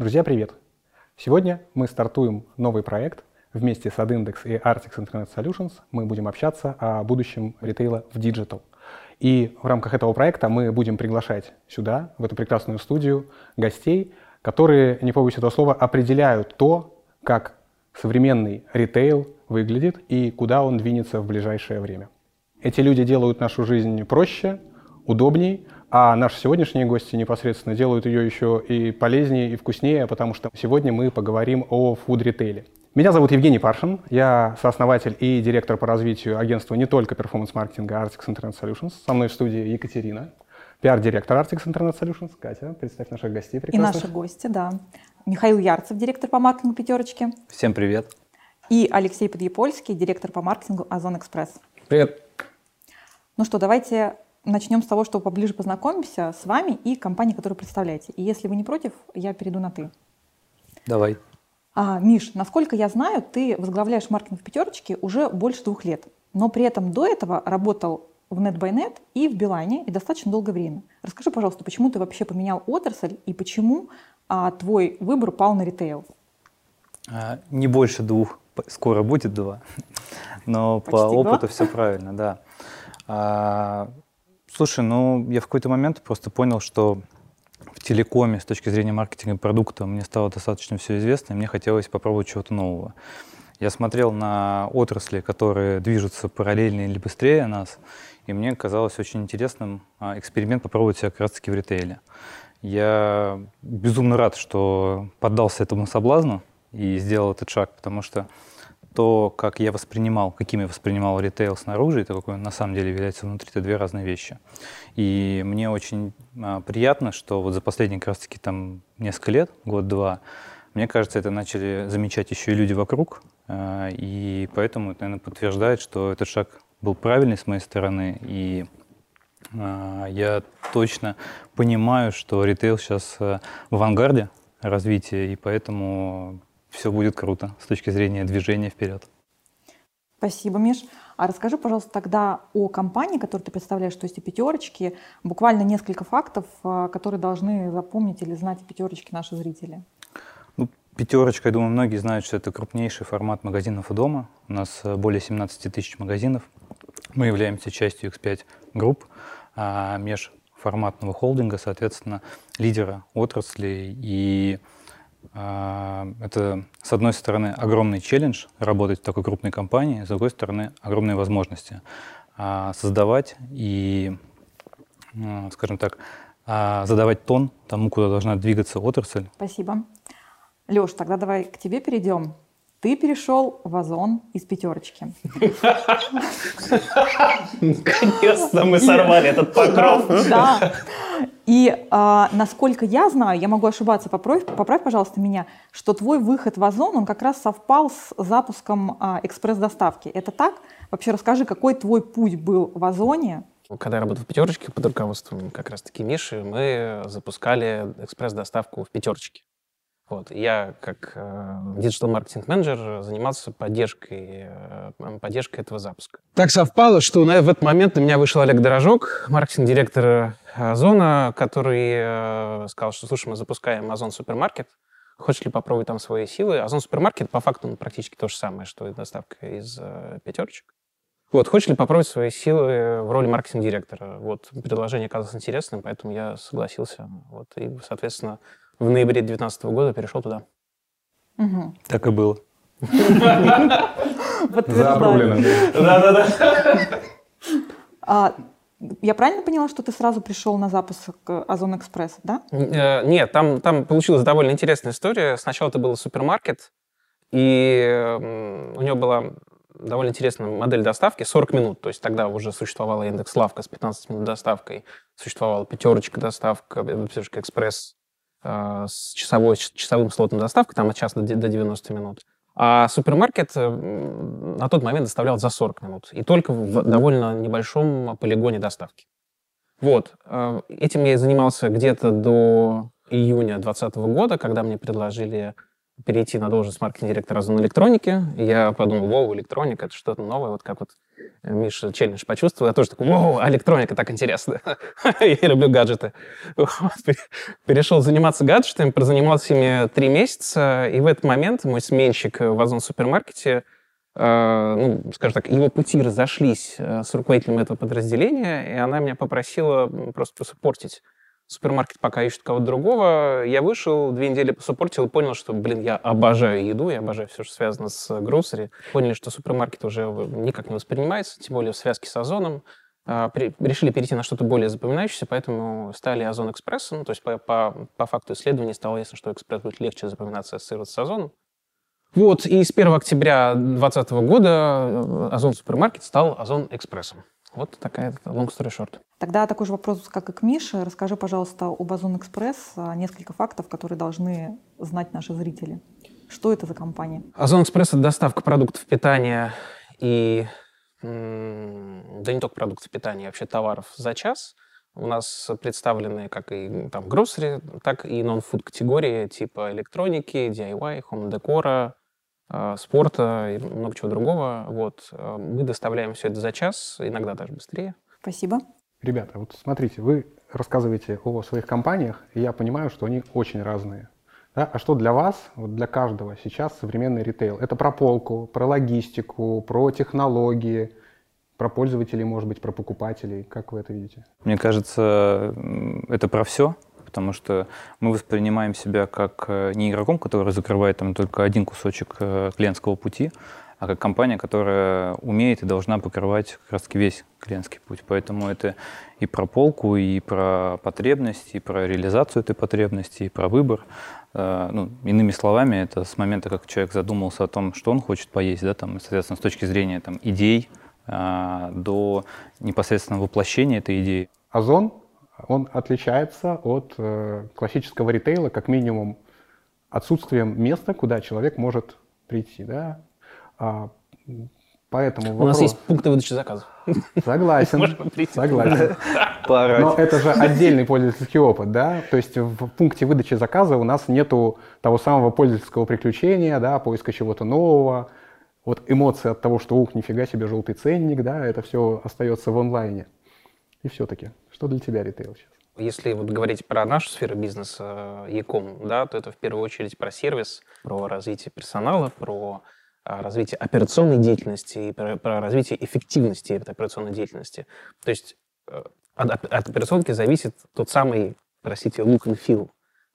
Друзья, привет! Сегодня мы стартуем новый проект. Вместе с AdIndex и Artix Internet Solutions мы будем общаться о будущем ритейла в Digital. И в рамках этого проекта мы будем приглашать сюда, в эту прекрасную студию, гостей, которые, не побоюсь этого слова, определяют то, как современный ритейл выглядит и куда он двинется в ближайшее время. Эти люди делают нашу жизнь проще, удобней, а наши сегодняшние гости непосредственно делают ее еще и полезнее, и вкуснее, потому что сегодня мы поговорим о фуд-ритейле. Меня зовут Евгений Паршин, я сооснователь и директор по развитию агентства не только перформанс-маркетинга Artix Internet Solutions. Со мной в студии Екатерина, пиар-директор Artix Internet Solutions. Катя, представь наших гостей прекрасных. И наши гости, да. Михаил Ярцев, директор по маркетингу «Пятерочки». Всем привет. И Алексей Подъепольский, директор по маркетингу «Озон Экспресс». Привет. Ну что, давайте начнем с того, что поближе познакомимся с вами и компанией, которую представляете. И если вы не против, я перейду на «ты». Давай. А, Миш, насколько я знаю, ты возглавляешь маркетинг в «Пятерочке» уже больше двух лет. Но при этом до этого работал в NetByNet и в Билайне и достаточно долгое время. Расскажи, пожалуйста, почему ты вообще поменял отрасль и почему а, твой выбор пал на ритейл? А, не больше двух, скоро будет два, но Почти по опыту два? все правильно, да. Слушай, ну я в какой-то момент просто понял, что в телекоме с точки зрения маркетинга продукта мне стало достаточно все известно, и мне хотелось попробовать чего-то нового. Я смотрел на отрасли, которые движутся параллельно или быстрее нас, и мне казалось очень интересным а, эксперимент попробовать себя как раз-таки в ритейле. Я безумно рад, что поддался этому соблазну и сделал этот шаг, потому что то, как я воспринимал, каким я воспринимал ритейл снаружи, и то, какой он на самом деле является внутри, это две разные вещи. И мне очень а, приятно, что вот за последние как раз-таки там несколько лет, год-два, мне кажется, это начали замечать еще и люди вокруг, а, и поэтому это, наверное, подтверждает, что этот шаг был правильный с моей стороны, и а, я точно понимаю, что ритейл сейчас а, в авангарде развития, и поэтому все будет круто с точки зрения движения вперед. Спасибо, Миш. А расскажи, пожалуйста, тогда о компании, которую ты представляешь, то есть о пятерочке. Буквально несколько фактов, а, которые должны запомнить или знать о пятерочке наши зрители. Ну, пятерочка, я думаю, многие знают, что это крупнейший формат магазинов и дома. У нас э, более 17 тысяч магазинов. Мы являемся частью X5 групп, а, межформатного холдинга, соответственно, лидера отрасли и это, с одной стороны, огромный челлендж работать в такой крупной компании, с другой стороны, огромные возможности а, создавать и, а, скажем так, задавать тон тому, куда должна двигаться отрасль. Спасибо. Леш, тогда давай к тебе перейдем. Ты перешел в Озон из пятерочки. Наконец-то мы сорвали этот покров. Да. И а, насколько я знаю, я могу ошибаться, поправь, поправь, пожалуйста, меня, что твой выход в Озон, он как раз совпал с запуском а, экспресс-доставки. Это так? Вообще расскажи, какой твой путь был в Озоне? Когда я работал в пятерочке под руководством как раз-таки Миши, мы запускали экспресс-доставку в пятерочке. Вот. Я как диджитал-маркетинг-менеджер занимался поддержкой, э, поддержкой этого запуска. Так совпало, что в этот момент на меня вышел Олег Дорожок, маркетинг-директор Озона, который э, сказал, что, слушай, мы запускаем Озон Супермаркет, хочешь ли попробовать там свои силы? Озон Супермаркет по факту он практически то же самое, что и доставка из э, пятерочек. Вот, хочешь ли попробовать свои силы в роли маркетинг-директора? Вот, предложение оказалось интересным, поэтому я согласился. Вот, и, соответственно, в ноябре 2019 года перешел туда. Угу. Так и было. Зарублено. Да-да-да. А, я правильно поняла, что ты сразу пришел на запуск Озон Экспресс, да? Э, нет, там, там получилась довольно интересная история. Сначала это был супермаркет, и у него была довольно интересная модель доставки, 40 минут. То есть тогда уже существовала индекс Лавка с 15 минут доставкой, существовала пятерочка доставка, пятерочка экспресс Э, с, часовой, часовым слотом доставки, там от часа до, до 90 минут. А супермаркет на тот момент доставлял за 40 минут. И только в довольно небольшом полигоне доставки. Вот. Э, этим я и занимался где-то до июня 2020 года, когда мне предложили перейти на должность маркетинг-директора электроники. Я подумал, вау, электроника, это что-то новое, вот как вот Миша челлендж почувствовал, я тоже такой, вау, электроника, так интересно. я люблю гаджеты. Перешел заниматься гаджетами, прозанимался ими три месяца, и в этот момент мой сменщик в Озон супермаркете Э, ну, скажем так, его пути разошлись э, с руководителем этого подразделения, и она меня попросила просто посуппортить. Супермаркет пока ищет кого-то другого. Я вышел, две недели посуппортил и понял, что, блин, я обожаю еду, я обожаю все, что связано с гроссери. Поняли, что супермаркет уже никак не воспринимается, тем более в связке с Озоном. А, решили перейти на что-то более запоминающееся, поэтому стали Озон Экспрессом. Ну, то есть по, по, по факту исследований стало ясно, что Экспресс будет легче запоминаться, ассоциироваться с Озоном. Вот, и с 1 октября 2020 года э, Озон Супермаркет стал Озон Экспрессом. Вот такая long story short. Тогда такой же вопрос, как и к Мише. Расскажи, пожалуйста, об Озон Экспресс несколько фактов, которые должны знать наши зрители. Что это за компания? Озон Экспресс — это доставка продуктов питания и... Да не только продуктов питания, а вообще товаров за час. У нас представлены как и там гроссери, так и нон-фуд категории типа электроники, DIY, хом-декора, а, спорта и много чего другого. Вот. А, мы доставляем все это за час, иногда даже быстрее. Спасибо. Ребята, вот смотрите, вы рассказываете о своих компаниях, и я понимаю, что они очень разные. Да? А что для вас, вот для каждого сейчас современный ритейл? Это про полку, про логистику, про технологии, про пользователей, может быть, про покупателей. Как вы это видите? Мне кажется, это про все потому что мы воспринимаем себя как э, не игроком, который закрывает там только один кусочек э, клиентского пути, а как компания, которая умеет и должна покрывать как раз весь клиентский путь. Поэтому это и про полку, и про потребность, и про реализацию этой потребности, и про выбор. Э, ну, иными словами, это с момента, как человек задумался о том, что он хочет поесть, да, там, соответственно, с точки зрения там, идей, до непосредственно воплощения этой идеи. Озон он отличается от э, классического ритейла как минимум отсутствием места, куда человек может прийти. Да? А, поэтому вопрос... У нас есть пункты выдачи заказов. Согласен. Согласен. Но это же отдельный пользовательский опыт, да? То есть в пункте выдачи заказа у нас нету того самого пользовательского приключения, да, поиска чего-то нового. Вот эмоции от того, что ух, нифига себе желтый ценник, да, это все остается в онлайне. И все-таки, что для тебя ритейл сейчас? Если вот говорить про нашу сферу бизнеса, Яком, да, то это в первую очередь про сервис, про развитие персонала, про а, развитие операционной деятельности и про, про развитие эффективности этой операционной деятельности. То есть э, от, от операционки зависит тот самый, простите, look and feel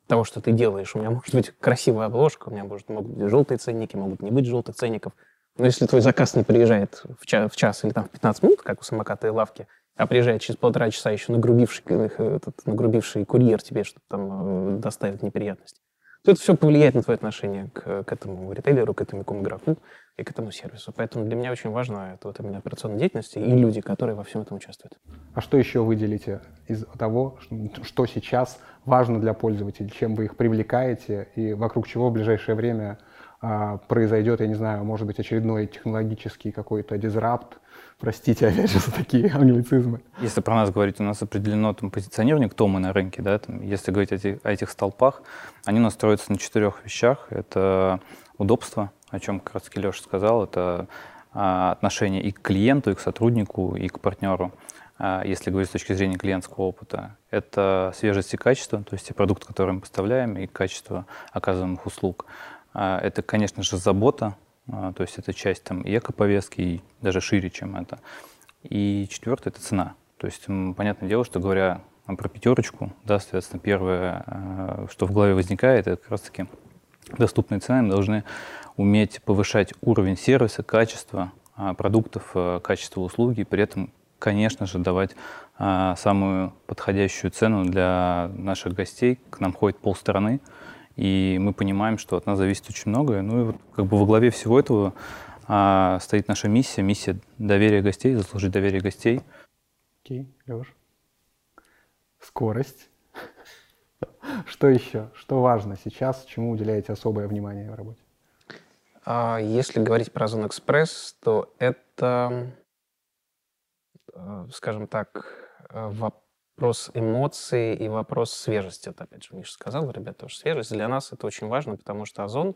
того, что ты делаешь. У меня может быть красивая обложка, у меня может, могут быть желтые ценники, могут не быть желтых ценников. Но если твой заказ не приезжает в час, в час или там в 15 минут, как у самоката и лавки, а приезжает через полтора часа еще нагрубивший, э, этот, нагрубивший курьер тебе, чтобы там э, доставить неприятность, то это все повлияет на твое отношение к, к этому ритейлеру, к этому игроку и к этому сервису. Поэтому для меня очень важно это вот именно операционная деятельность и люди, которые во всем этом участвуют. А что еще выделите из того, что сейчас важно для пользователей, чем вы их привлекаете и вокруг чего в ближайшее время произойдет, я не знаю, может быть, очередной технологический какой-то дизрапт, Простите, опять же, за такие англицизмы. Если про нас говорить, у нас определено там позиционирование, кто мы на рынке, да, там, если говорить о этих, о этих столпах, они у нас строятся на четырех вещах. Это удобство, о чем как раз Леша сказал, это а, отношение и к клиенту, и к сотруднику, и к партнеру. А, если говорить с точки зрения клиентского опыта, это свежесть и качество, то есть и продукт, который мы поставляем, и качество оказываемых услуг. А, это, конечно же, забота а, то есть это часть там и эко-повестки, и даже шире, чем это. И четвертое — это цена. То есть, понятное дело, что говоря про пятерочку, да, соответственно, первое, а, что в голове возникает, это как раз-таки доступные цены. Мы должны уметь повышать уровень сервиса, качества а, продуктов, качество услуги, при этом, конечно же, давать самую подходящую цену для наших гостей. К нам ходит полстраны, и мы понимаем, что от нас зависит очень многое. Ну и вот как бы во главе всего этого а, стоит наша миссия, миссия доверия гостей, заслужить доверие гостей. Окей, okay, Леш. Скорость. Что еще? Что важно сейчас? Чему уделяете особое внимание в работе? А, если говорить про Озон Экспресс, то это, э, скажем так, э, вопрос вопрос эмоций и вопрос свежести. Вот опять же, Миша сказал, ребята, тоже свежесть. Для нас это очень важно, потому что озон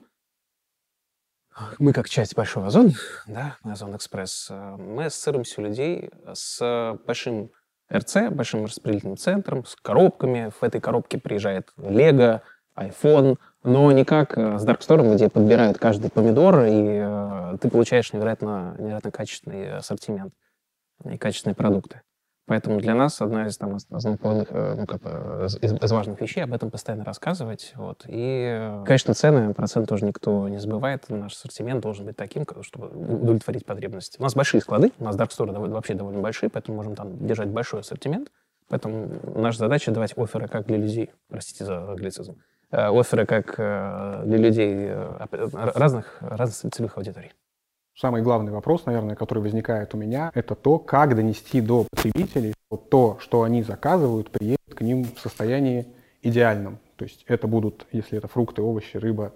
мы как часть большого Озон, да, Озон Экспресс, мы ассоциируемся у людей с большим РЦ, большим распределительным центром, с коробками. В этой коробке приезжает Лего, iPhone, но не как с Dark Store, где подбирают каждый помидор, и э, ты получаешь невероятно, невероятно качественный ассортимент и качественные продукты. Поэтому для нас одна из там, основных, э, ну, как бы, из, из важных вещей об этом постоянно рассказывать. Вот. И, конечно, цены, процент тоже никто не забывает. Наш ассортимент должен быть таким, чтобы удовлетворить потребности. У нас большие склады, у нас Dark Store довольно, вообще довольно большие, поэтому можем там держать большой ассортимент. Поэтому наша задача давать оферы как для людей, простите за англицизм, э, оферы как э, для людей разных, разных целевых аудиторий. Самый главный вопрос, наверное, который возникает у меня, это то, как донести до потребителей вот то, что они заказывают, приедет к ним в состоянии идеальном. То есть это будут, если это фрукты, овощи, рыба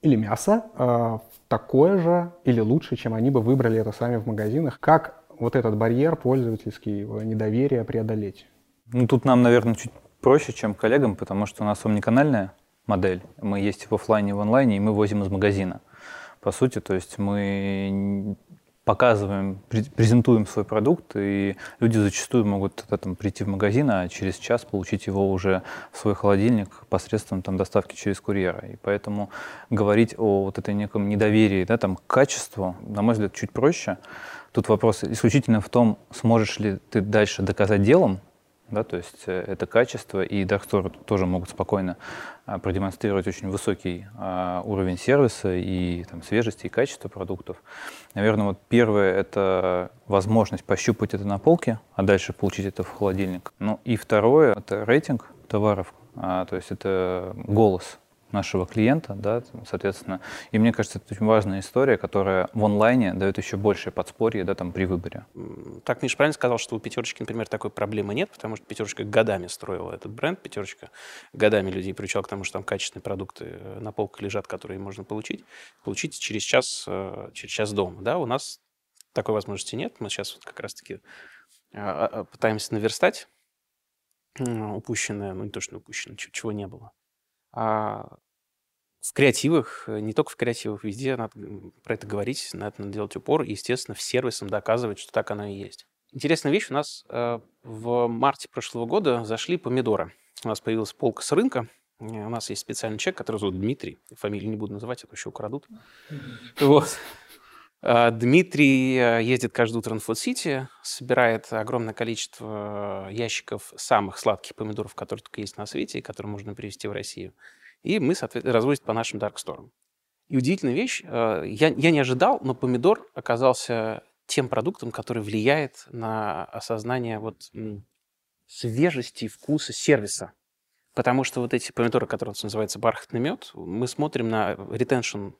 или мясо, э, такое же или лучше, чем они бы выбрали это сами в магазинах. Как вот этот барьер пользовательский недоверия преодолеть? Ну, тут нам, наверное, чуть проще, чем коллегам, потому что у нас омниканальная модель. Мы есть в офлайне и в онлайне, и мы возим из магазина по сути. То есть мы показываем, презентуем свой продукт, и люди зачастую могут там, прийти в магазин, а через час получить его уже в свой холодильник посредством там, доставки через курьера. И поэтому говорить о вот этой неком недоверии да, там, к качеству, на мой взгляд, чуть проще. Тут вопрос исключительно в том, сможешь ли ты дальше доказать делом, да, то есть э, это качество, и Darkstore тоже могут спокойно а, продемонстрировать очень высокий а, уровень сервиса и там, свежести и качества продуктов. Наверное, вот первое — это возможность пощупать это на полке, а дальше получить это в холодильник. Ну и второе — это рейтинг товаров, а, то есть это голос нашего клиента, да, соответственно. И мне кажется, это очень важная история, которая в онлайне дает еще большее подспорье, да, там, при выборе. Так Миша правильно сказал, что у пятерочки, например, такой проблемы нет, потому что пятерочка годами строила этот бренд, пятерочка годами людей приучала к тому, что там качественные продукты э, на полках лежат, которые можно получить, получить через час, э, через час дома. Да, у нас такой возможности нет. Мы сейчас вот как раз-таки а, пытаемся наверстать упущенное, ну не то, что упущенное, чего не было. А в креативах, э, не только в креативах, везде надо про это говорить, на это надо делать упор, и, естественно, в сервисам доказывать, что так оно и есть. Интересная вещь, у нас э, в марте прошлого года зашли помидоры. У нас появилась полка с рынка, у нас есть специальный человек, который зовут Дмитрий. Фамилию не буду называть, а еще украдут. Вот. А, Дмитрий э, ездит каждое утро на Фуд-Сити, собирает огромное количество ящиков самых сладких помидоров, которые только есть на свете, и которые можно привезти в Россию и мы, соответственно, разводим по нашим дарксторам. И удивительная вещь, э, я, я не ожидал, но помидор оказался тем продуктом, который влияет на осознание вот свежести, вкуса, сервиса. Потому что вот эти помидоры, которые называются бархатный мед, мы смотрим на ретеншн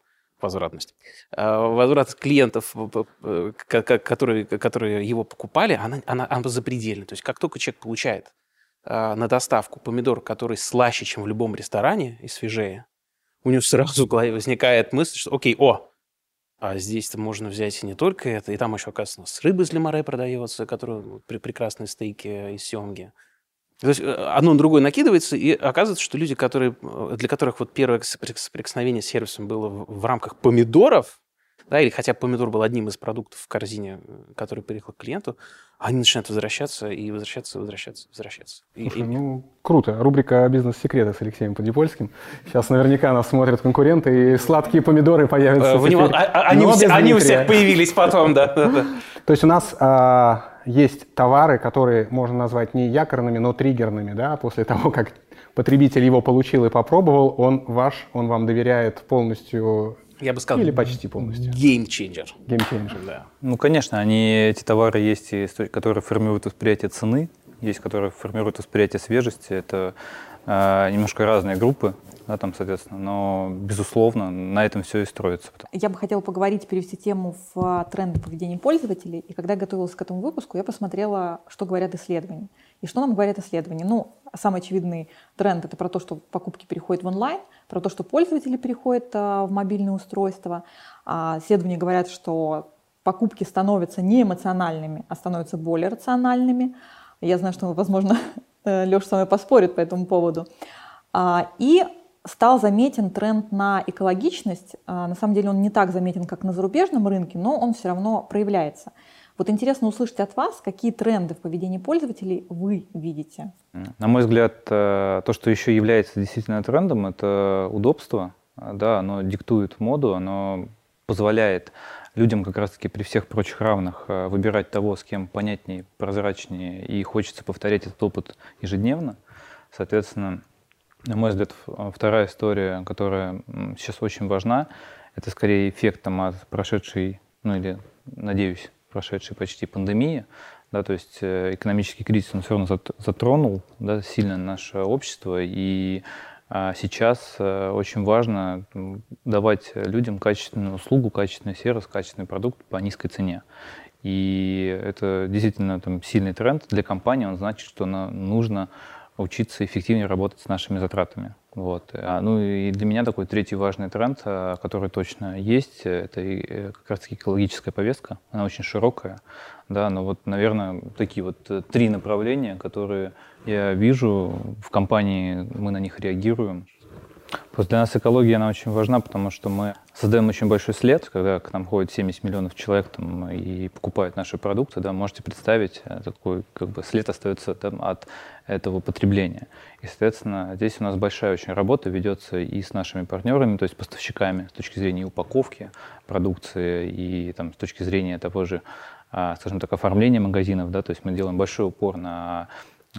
возвратность. Э, возврат клиентов, которые, которые его покупали, она, она, она запредельна. То есть как только человек получает а, на доставку помидор, который слаще, чем в любом ресторане и свежее, у него сразу в голове возникает мысль, что окей, о, а здесь-то можно взять и не только это, и там еще, оказывается, с рыбы из лимаре продается, которая при прекрасные стейки из семги. То есть э, одно на другое накидывается, и оказывается, что люди, которые, э, для которых вот первое соприкосновение с сервисом было в рамках помидоров, да, или хотя помидор был одним из продуктов в корзине, э, который приехал к клиенту, они начинают возвращаться и возвращаться, возвращаться, возвращаться. Слушай, и, ну, круто. Рубрика «Бизнес-секреты» с Алексеем Подипольским. Сейчас наверняка нас смотрят конкуренты, и сладкие помидоры появятся. Него, а, а, они, у они у всех появились потом, да. То есть у нас а, есть товары, которые можно назвать не якорными, но триггерными, да, после того, как потребитель его получил и попробовал, он ваш, он вам доверяет полностью я бы сказал, или почти полностью. Геймченджер. Геймченджер, да. Ну, конечно, они, эти товары есть, которые формируют восприятие цены, есть, которые формируют восприятие свежести. Это э, немножко разные группы, да, там, соответственно, но, безусловно, на этом все и строится. Я бы хотела поговорить, перевести тему в тренды поведения пользователей. И когда готовилась к этому выпуску, я посмотрела, что говорят исследования. И что нам говорят исследования? Ну, самый очевидный тренд — это про то, что покупки переходят в онлайн, про то, что пользователи переходят а, в мобильные устройства. А, исследования говорят, что покупки становятся не эмоциональными, а становятся более рациональными. Я знаю, что, возможно, Леша с вами поспорит по этому поводу. А, и стал заметен тренд на экологичность. А, на самом деле он не так заметен, как на зарубежном рынке, но он все равно проявляется. Вот интересно услышать от вас, какие тренды в поведении пользователей вы видите. На мой взгляд, э, то, что еще является действительно трендом, это удобство. Да, оно диктует моду, оно позволяет людям как раз-таки при всех прочих равных э, выбирать того, с кем понятнее, прозрачнее, и хочется повторять этот опыт ежедневно. Соответственно, на мой взгляд, вторая история, которая сейчас очень важна, это скорее эффектом от прошедшей, ну или, надеюсь, прошедшей почти пандемии, да, то есть э, экономический кризис, он все равно затронул да, сильно наше общество, и а, сейчас э, очень важно давать людям качественную услугу, качественный сервис, качественный продукт по низкой цене. И это действительно там, сильный тренд для компании, он значит, что нужно учиться эффективнее работать с нашими затратами. Вот. А, ну и для меня такой третий важный тренд, а, который точно есть, это э, как раз таки экологическая повестка. Она очень широкая, да, но вот, наверное, такие вот э, три направления, которые я вижу в компании, мы на них реагируем. Просто для нас экология, она очень важна, потому что мы создаем очень большой след, когда к нам ходит 70 миллионов человек там, и покупают наши продукты, да, можете представить, э, такой как бы след остается там, от этого потребления. И, соответственно, здесь у нас большая очень работа ведется и с нашими партнерами, то есть поставщиками с точки зрения упаковки продукции и там, с точки зрения того же, а, скажем так, оформления магазинов, да, то есть мы делаем большой упор на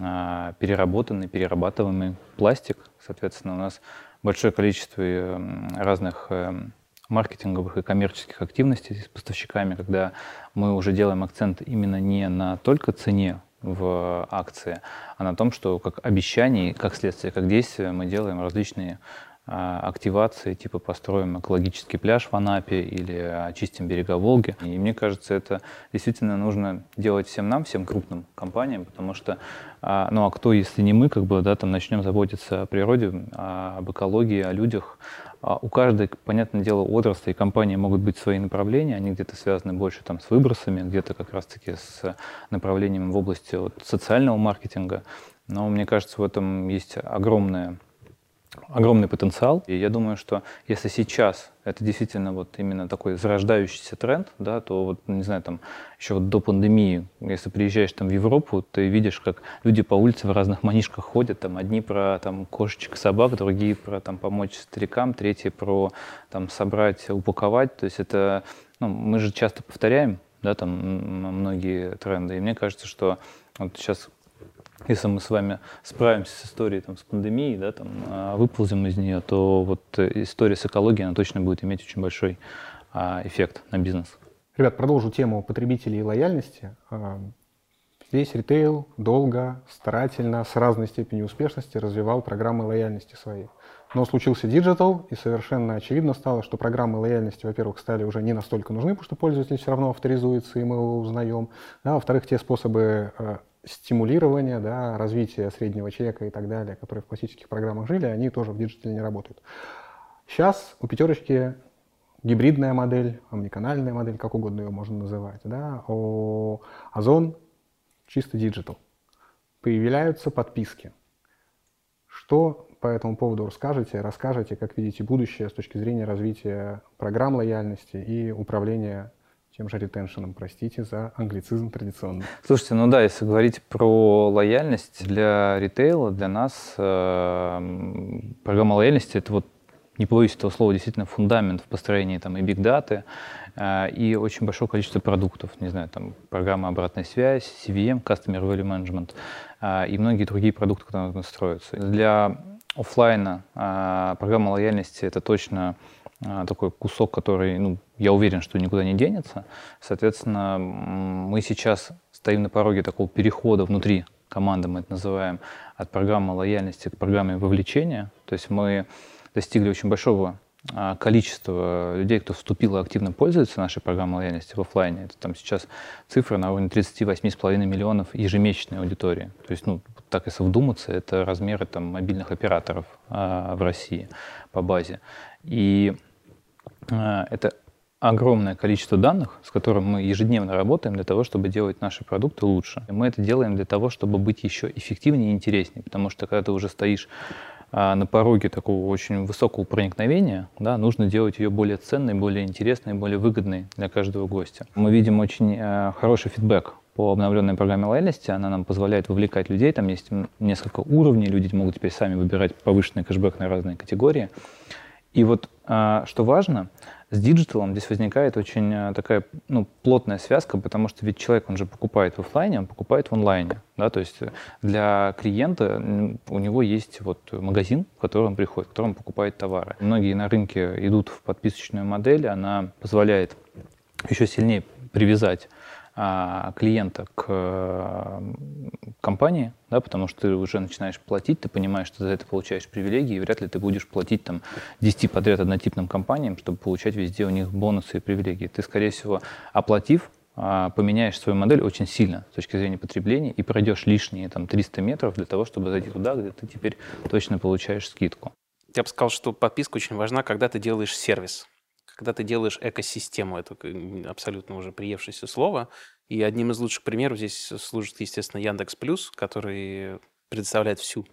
а, переработанный, перерабатываемый пластик. Соответственно, у нас большое количество эм, разных эм, маркетинговых и коммерческих активностей с поставщиками, когда мы уже делаем акцент именно не на только цене в акции, а на том, что как обещание, как следствие, как действие мы делаем различные активации, типа построим экологический пляж в Анапе или очистим берега Волги. И мне кажется, это действительно нужно делать всем нам, всем крупным компаниям, потому что, а, ну а кто, если не мы, как бы, да, там начнем заботиться о природе, об экологии, о людях, а у каждой, понятное дело, отрасли и компании могут быть свои направления, они где-то связаны больше там, с выбросами, где-то как раз-таки с направлением в области вот, социального маркетинга. Но мне кажется, в этом есть огромное огромный потенциал. И я думаю, что если сейчас это действительно вот именно такой зарождающийся тренд, да, то вот, не знаю, там, еще вот до пандемии, если приезжаешь там в Европу, ты видишь, как люди по улице в разных манишках ходят, там, одни про там кошечек, собак, другие про там помочь старикам, третьи про там собрать, упаковать. То есть это, ну, мы же часто повторяем, да, там многие тренды. И мне кажется, что вот сейчас если мы с вами справимся с историей там, с пандемией, да, там, а, выползем из нее, то вот история с экологией, она точно будет иметь очень большой а, эффект на бизнес. Ребят, продолжу тему потребителей и лояльности. А, здесь ритейл долго, старательно, с разной степенью успешности развивал программы лояльности свои. Но случился диджитал, и совершенно очевидно стало, что программы лояльности, во-первых, стали уже не настолько нужны, потому что пользователь все равно авторизуется, и мы его узнаем. А во-вторых, те способы стимулирования, да, развития среднего чека и так далее, которые в классических программах жили, они тоже в диджитале не работают. Сейчас у пятерочки гибридная модель, омниканальная модель, как угодно ее можно называть, да, у Озон чисто диджитал. Появляются подписки. Что по этому поводу расскажете, расскажете, как видите будущее с точки зрения развития программ лояльности и управления тем же retention ом, простите за англицизм традиционный. Слушайте, ну да, если говорить про лояльность для ритейла, для нас э, программа лояльности это вот не боюсь этого слова, действительно фундамент в построении там и биг даты, э, и очень большое количество продуктов, не знаю, там программа обратной связи, CVM, Customer Value Management э, и многие другие продукты, которые строятся. Для офлайна э, программа лояльности это точно такой кусок, который, ну, я уверен, что никуда не денется. Соответственно, мы сейчас стоим на пороге такого перехода внутри команды, мы это называем, от программы лояльности к программе вовлечения. То есть мы достигли очень большого а, количества людей, кто вступил и активно пользуется нашей программой лояльности в офлайне. Это там сейчас цифра на уровне 38,5 миллионов ежемесячной аудитории. То есть, ну, так если вдуматься, это размеры там мобильных операторов а, в России по базе. И а, это огромное количество данных, с которым мы ежедневно работаем для того, чтобы делать наши продукты лучше. И мы это делаем для того, чтобы быть еще эффективнее и интереснее, потому что когда ты уже стоишь а, на пороге такого очень высокого проникновения, да, нужно делать ее более ценной, более интересной, более выгодной для каждого гостя. Мы видим очень э, хороший фидбэк по обновленной программе лояльности. Она нам позволяет вовлекать людей. Там есть несколько уровней. Люди могут теперь сами выбирать повышенный кэшбэк на разные категории. И вот а, что важно, с диджиталом здесь возникает очень а, такая ну, плотная связка, потому что ведь человек, он же покупает в офлайне, он покупает в онлайне. Да? То есть для клиента у него есть вот магазин, в который он приходит, в котором он покупает товары. Многие на рынке идут в подписочную модель, она позволяет еще сильнее привязать клиента к компании, да, потому что ты уже начинаешь платить, ты понимаешь, что за это получаешь привилегии, и вряд ли ты будешь платить там 10 подряд однотипным компаниям, чтобы получать везде у них бонусы и привилегии. Ты, скорее всего, оплатив, а, поменяешь свою модель очень сильно с точки зрения потребления и пройдешь лишние там 300 метров для того, чтобы зайти туда, где ты теперь точно получаешь скидку. Я бы сказал, что подписка очень важна, когда ты делаешь сервис когда ты делаешь экосистему, это абсолютно уже приевшееся слово. И одним из лучших примеров здесь служит, естественно, Яндекс Плюс, который предоставляет всю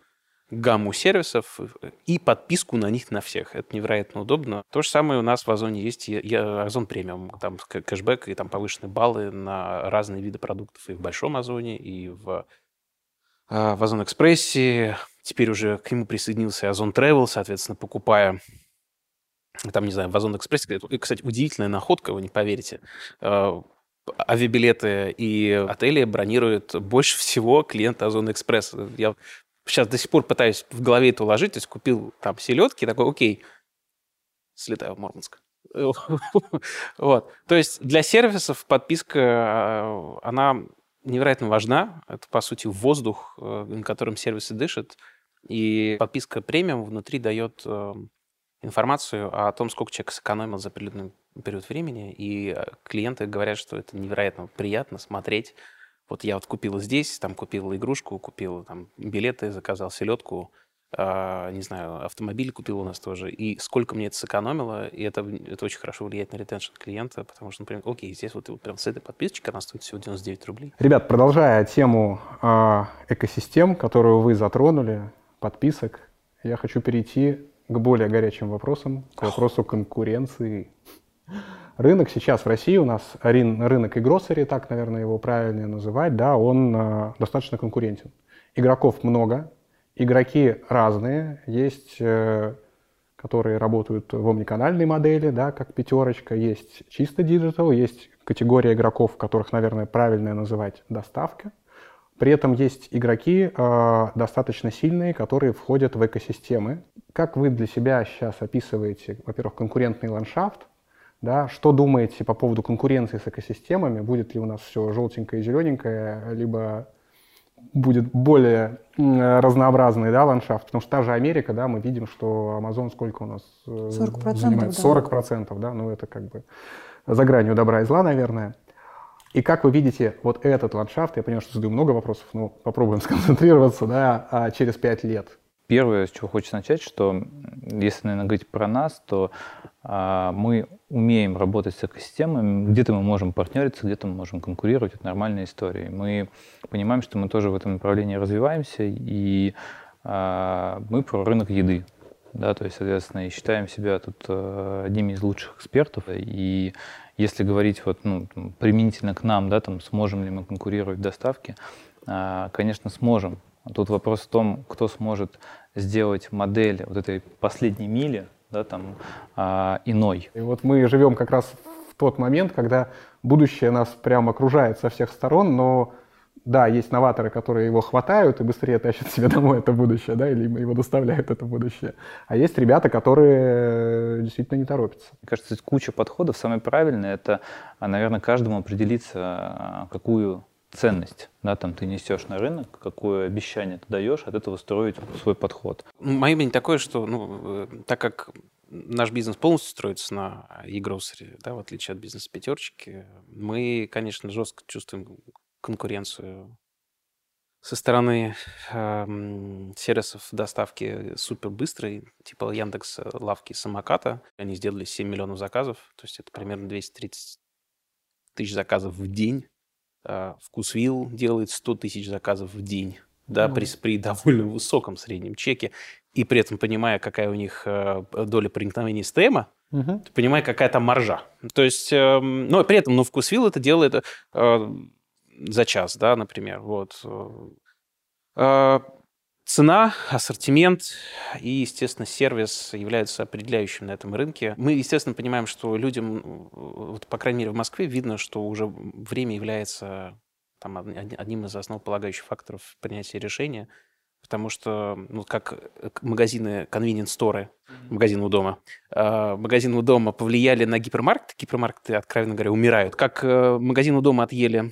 гамму сервисов и подписку на них на всех. Это невероятно удобно. То же самое у нас в Озоне есть Озон премиум. Там кэшбэк и там повышенные баллы на разные виды продуктов и в Большом Озоне, и в, а, в Озон Экспрессе. Теперь уже к нему присоединился Озон Travel, соответственно, покупая там, не знаю, в Озон Экспрессе, кстати, удивительная находка, вы не поверите. Э, авиабилеты и отели бронируют больше всего клиенты Озон Экспресс. Я сейчас до сих пор пытаюсь в голове это уложить, то есть купил там селедки, такой, окей, слетаю в Мурманск. вот. То есть для сервисов подписка, э, она невероятно важна. Это, по сути, воздух, э, на котором сервисы дышат. И подписка премиум внутри дает информацию о том, сколько человек сэкономил за определенный период времени, и э, клиенты говорят, что это невероятно приятно смотреть. Вот я вот купил здесь, там купил игрушку, купил там билеты, заказал селедку, э, не знаю, автомобиль купил у нас тоже, и сколько мне это сэкономило, и это, это очень хорошо влияет на ретеншн клиента, потому что, например, окей, здесь вот, вот прям с этой подписочкой она стоит всего 99 рублей. Ребят, продолжая тему э, экосистем, которую вы затронули, подписок, я хочу перейти к более горячим вопросам, к вопросу конкуренции. Рынок сейчас в России у нас, рынок и grocery, так, наверное, его правильно называть, да, он э, достаточно конкурентен. Игроков много, игроки разные, есть, э, которые работают в омниканальной модели, да, как пятерочка, есть чисто диджитал, есть категория игроков, которых, наверное, правильно называть доставка. При этом есть игроки э, достаточно сильные, которые входят в экосистемы. Как вы для себя сейчас описываете, во-первых, конкурентный ландшафт, да, что думаете по поводу конкуренции с экосистемами? Будет ли у нас все желтенькое и зелененькое, либо будет более разнообразный да, ландшафт? Потому что та же Америка, да, мы видим, что Amazon сколько у нас 40%, э, занимает? 40%, да. да, ну это как бы за гранью добра и зла, наверное. И как вы видите вот этот ландшафт, я понимаю, что задаю много вопросов, но попробуем сконцентрироваться, да, а через пять лет. Первое, с чего хочется начать, что если, наверное, говорить про нас, то а, мы умеем работать с экосистемами, где-то мы можем партнериться, где-то мы можем конкурировать, это нормальная история. Мы понимаем, что мы тоже в этом направлении развиваемся, и а, мы про рынок еды. Да, то есть, соответственно, и считаем себя тут а, одними из лучших экспертов, и если говорить вот, ну, применительно к нам, да, там, сможем ли мы конкурировать в доставке, а, конечно, сможем. Тут вопрос в том, кто сможет сделать модель вот этой последней мили, да, там, а, иной. И вот мы живем как раз в тот момент, когда будущее нас прямо окружает со всех сторон, но да, есть новаторы, которые его хватают и быстрее тащат себе домой это будущее, да, или его доставляют это будущее. А есть ребята, которые действительно не торопятся. Мне кажется, есть куча подходов. Самое правильное — это, а, наверное, каждому определиться, а, какую ценность да, там ты несешь на рынок, какое обещание ты даешь, от этого строить свой подход. Мое мнение такое, что ну, э, так как наш бизнес полностью строится на e-grocery, да, в отличие от бизнеса пятерочки, мы, конечно, жестко чувствуем конкуренцию со стороны э, сервисов доставки супер быстрой, типа Яндекс Лавки Самоката. Они сделали 7 миллионов заказов, то есть это примерно 230 тысяч заказов в день. Э, Вкусвилл делает 100 тысяч заказов в день. да, при, при довольно высоком среднем чеке, и при этом понимая, какая у них э, доля проникновения системы, угу. понимая, какая там маржа. То есть, э, но при этом, ну, вкусвилл это делает э, за час, да, например, вот. Э, цена, ассортимент и, естественно, сервис являются определяющим на этом рынке. Мы, естественно, понимаем, что людям, вот, по крайней мере, в Москве видно, что уже время является там, одним из основополагающих факторов принятия решения, потому что, ну, как магазины, convenience store, магазины у дома, э, магазины у дома повлияли на гипермаркеты, гипермаркеты, откровенно говоря, умирают. Как э, магазины у дома отъели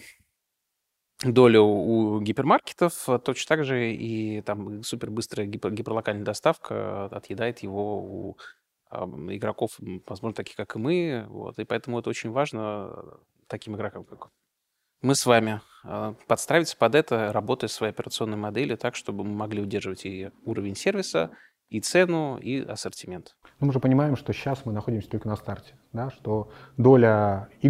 долю у гипермаркетов, точно так же и там супербыстрая гипер, гиперлокальная доставка отъедает его у игроков, возможно, таких, как и мы. Вот, и поэтому это очень важно таким игрокам, как мы с вами, а, подстраиваться под это, работая своей операционной модели так, чтобы мы могли удерживать и уровень сервиса, и цену, и ассортимент. Ну, мы же понимаем, что сейчас мы находимся только на старте, да, что доля и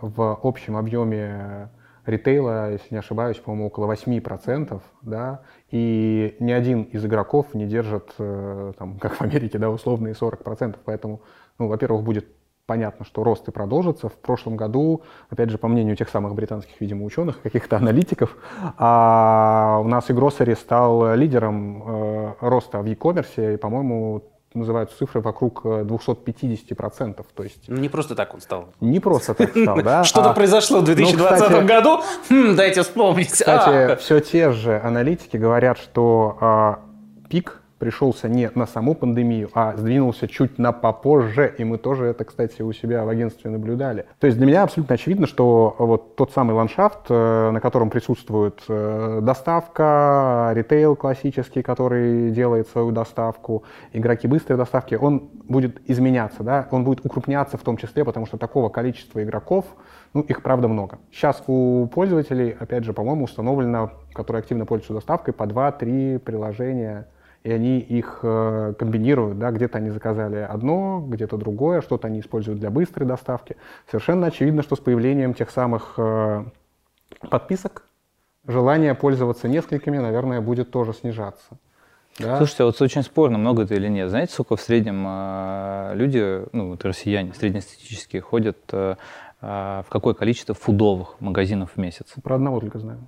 в общем объеме ритейла, если не ошибаюсь, по-моему, около 8%, да, и ни один из игроков не держит, э, там, как в Америке, да, условные 40%, поэтому, ну, во-первых, будет понятно, что рост и продолжится. В прошлом году, опять же, по мнению тех самых британских, видимо, ученых, каких-то аналитиков, а у нас и Grocery стал лидером э, роста в e-commerce, и, по-моему, называются цифры вокруг 250%. Э, То есть... Ну, не просто так он стал. Не просто так стал, да. Что-то а, произошло в 2020 ну, году? Хм, дайте вспомнить. Кстати, а. все те же аналитики говорят, что а, пик пришелся не на саму пандемию, а сдвинулся чуть на попозже, и мы тоже это, кстати, у себя в агентстве наблюдали. То есть для меня абсолютно очевидно, что вот тот самый ландшафт, э, на котором присутствует э, доставка, ритейл классический, который делает свою доставку, игроки быстрой доставки, он будет изменяться, да, он будет укрупняться в том числе, потому что такого количества игроков, ну, их правда много. Сейчас у пользователей, опять же, по-моему, установлено, которые активно пользуются доставкой, по 2-3 приложения и они их э, комбинируют, да, где-то они заказали одно, где-то другое, что-то они используют для быстрой доставки. Совершенно очевидно, что с появлением тех самых э, подписок желание пользоваться несколькими, наверное, будет тоже снижаться. Да? Слушайте, а вот очень спорно, много это или нет. Знаете, сколько в среднем э, люди, ну, вот россияне среднестатистические, ходят э, э, в какое количество фудовых магазинов в месяц? Про одного только знаю.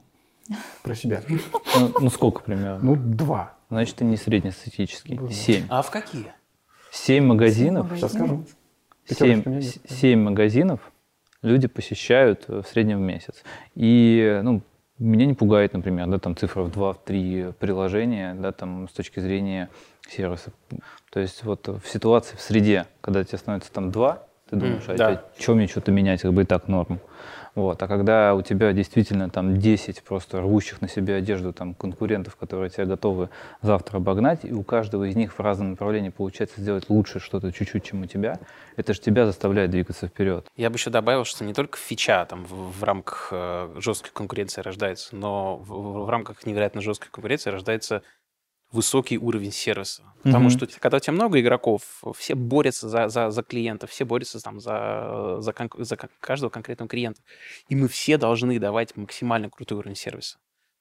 Про себя. Ну, ну сколько примерно? Ну, два. Значит, ты не среднестатистический. Семь. А в какие? Семь магазинов. Сейчас скажу. Семь, семь магазинов люди посещают в среднем в месяц. И, ну, меня не пугает, например, да, там цифра в 2-3 приложения, да, там с точки зрения сервиса. То есть вот в ситуации, в среде, когда тебе становится там 2, ты думаешь, mm, а да. что мне что-то менять, как бы и так норм. Вот. А когда у тебя действительно там 10 просто рвущих на себе одежду там, конкурентов, которые тебя готовы завтра обогнать, и у каждого из них в разном направлении получается сделать лучше что-то чуть-чуть, чем у тебя, это же тебя заставляет двигаться вперед. Я бы еще добавил, что не только фича там в, в рамках э, жесткой конкуренции рождается, но в, в рамках невероятно жесткой конкуренции рождается высокий уровень сервиса. Потому mm-hmm. что когда у тебя много игроков, все борются за, за, за клиента, все борются там, за, за, за каждого конкретного клиента. И мы все должны давать максимально крутой уровень сервиса.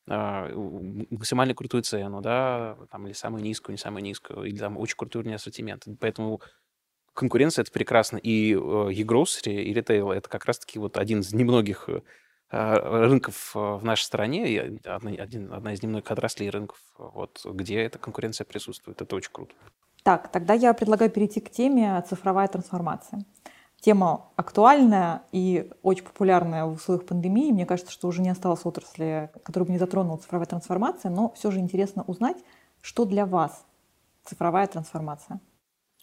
А, максимально крутую цену, да, там, или самую низкую, не самую низкую, или там очень крутой уровень ассортимента. Поэтому конкуренция — это прекрасно. И э, e-grocery, и ритейл — это как раз-таки вот один из немногих э, Э, рынков э, в нашей стране, одна, один, одна из немногих отраслей рынков, вот, где эта конкуренция присутствует. Это очень круто. Так, тогда я предлагаю перейти к теме цифровая трансформация. Тема актуальная и очень популярная в условиях пандемии. Мне кажется, что уже не осталось отрасли, которую бы не затронула цифровая трансформация, но все же интересно узнать, что для вас цифровая трансформация.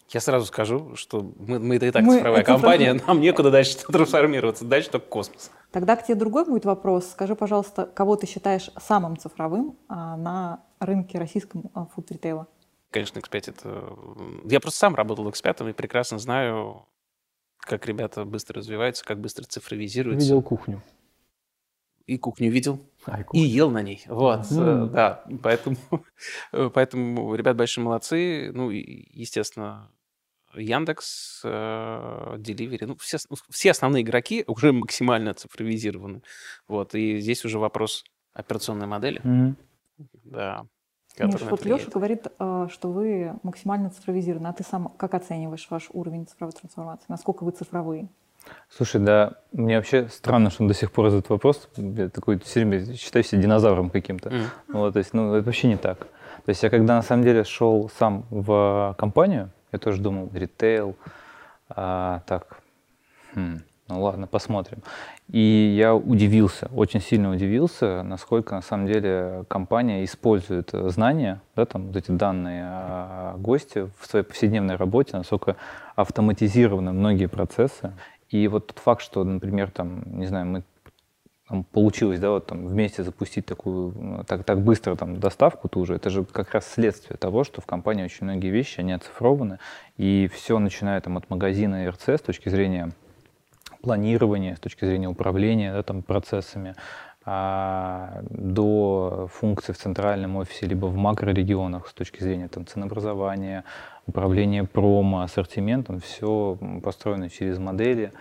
Я сразу скажу, что мы, мы это и так мы цифровая компания, нам некуда дальше трансформироваться, дальше только космос. Тогда к тебе другой будет вопрос. Скажи, пожалуйста, кого ты считаешь самым цифровым а, на рынке российском а, фуд-ритейла? Конечно, X5 это... Я просто сам работал X5 и прекрасно знаю, как ребята быстро развиваются, как быстро цифровизируются. Видел кухню. И кухню видел, а, и, кухню. и ел на ней. Вот, mm. да. Поэтому, поэтому ребят большие молодцы. Ну, естественно, Яндекс, Delivery, ну, все, ну, все основные игроки уже максимально цифровизированы. Вот, и здесь уже вопрос операционной модели. Mm-hmm. да. Миш, вот Леша говорит, э, что вы максимально цифровизированы, а ты сам как оцениваешь ваш уровень цифровой трансформации? Насколько вы цифровые? Слушай, да, мне вообще странно, что он до сих пор этот вопрос. Я такой все время считаю себя динозавром каким-то. Mm. Вот, то есть, ну, это вообще не так. То есть я когда на самом деле шел сам в компанию, я тоже думал, ритейл, а, так, хм, ну ладно, посмотрим. И я удивился, очень сильно удивился, насколько на самом деле компания использует знания, да, там вот эти данные о госте в своей повседневной работе, насколько автоматизированы многие процессы. И вот тот факт, что, например, там, не знаю, мы там, получилось, да, вот там вместе запустить такую, ну, так, так быстро там доставку ту же, это же как раз следствие того, что в компании очень многие вещи, они оцифрованы, и все начиная там от магазина РЦ с точки зрения планирования, с точки зрения управления да, там, процессами, а, до функций в центральном офисе, либо в макрорегионах с точки зрения там, ценообразования, управления промо, ассортиментом, все построено через модели,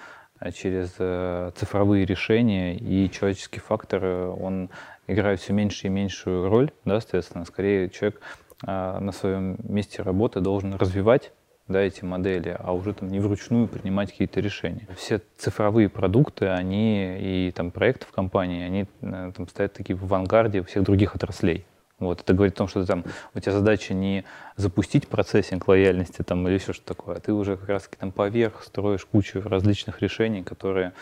через э, цифровые решения, и человеческий фактор, э, он играет все меньше и меньшую роль, да, соответственно, скорее человек а, на своем месте работы должен развивать да, эти модели, а уже там не вручную принимать какие-то решения. Все цифровые продукты, они и там проекты в компании, они там стоят такие в авангарде всех других отраслей. Вот, это говорит о том, что ты, там, у тебя задача не запустить процессинг лояльности там, или еще что-то такое, а ты уже как раз там поверх строишь кучу различных решений, которые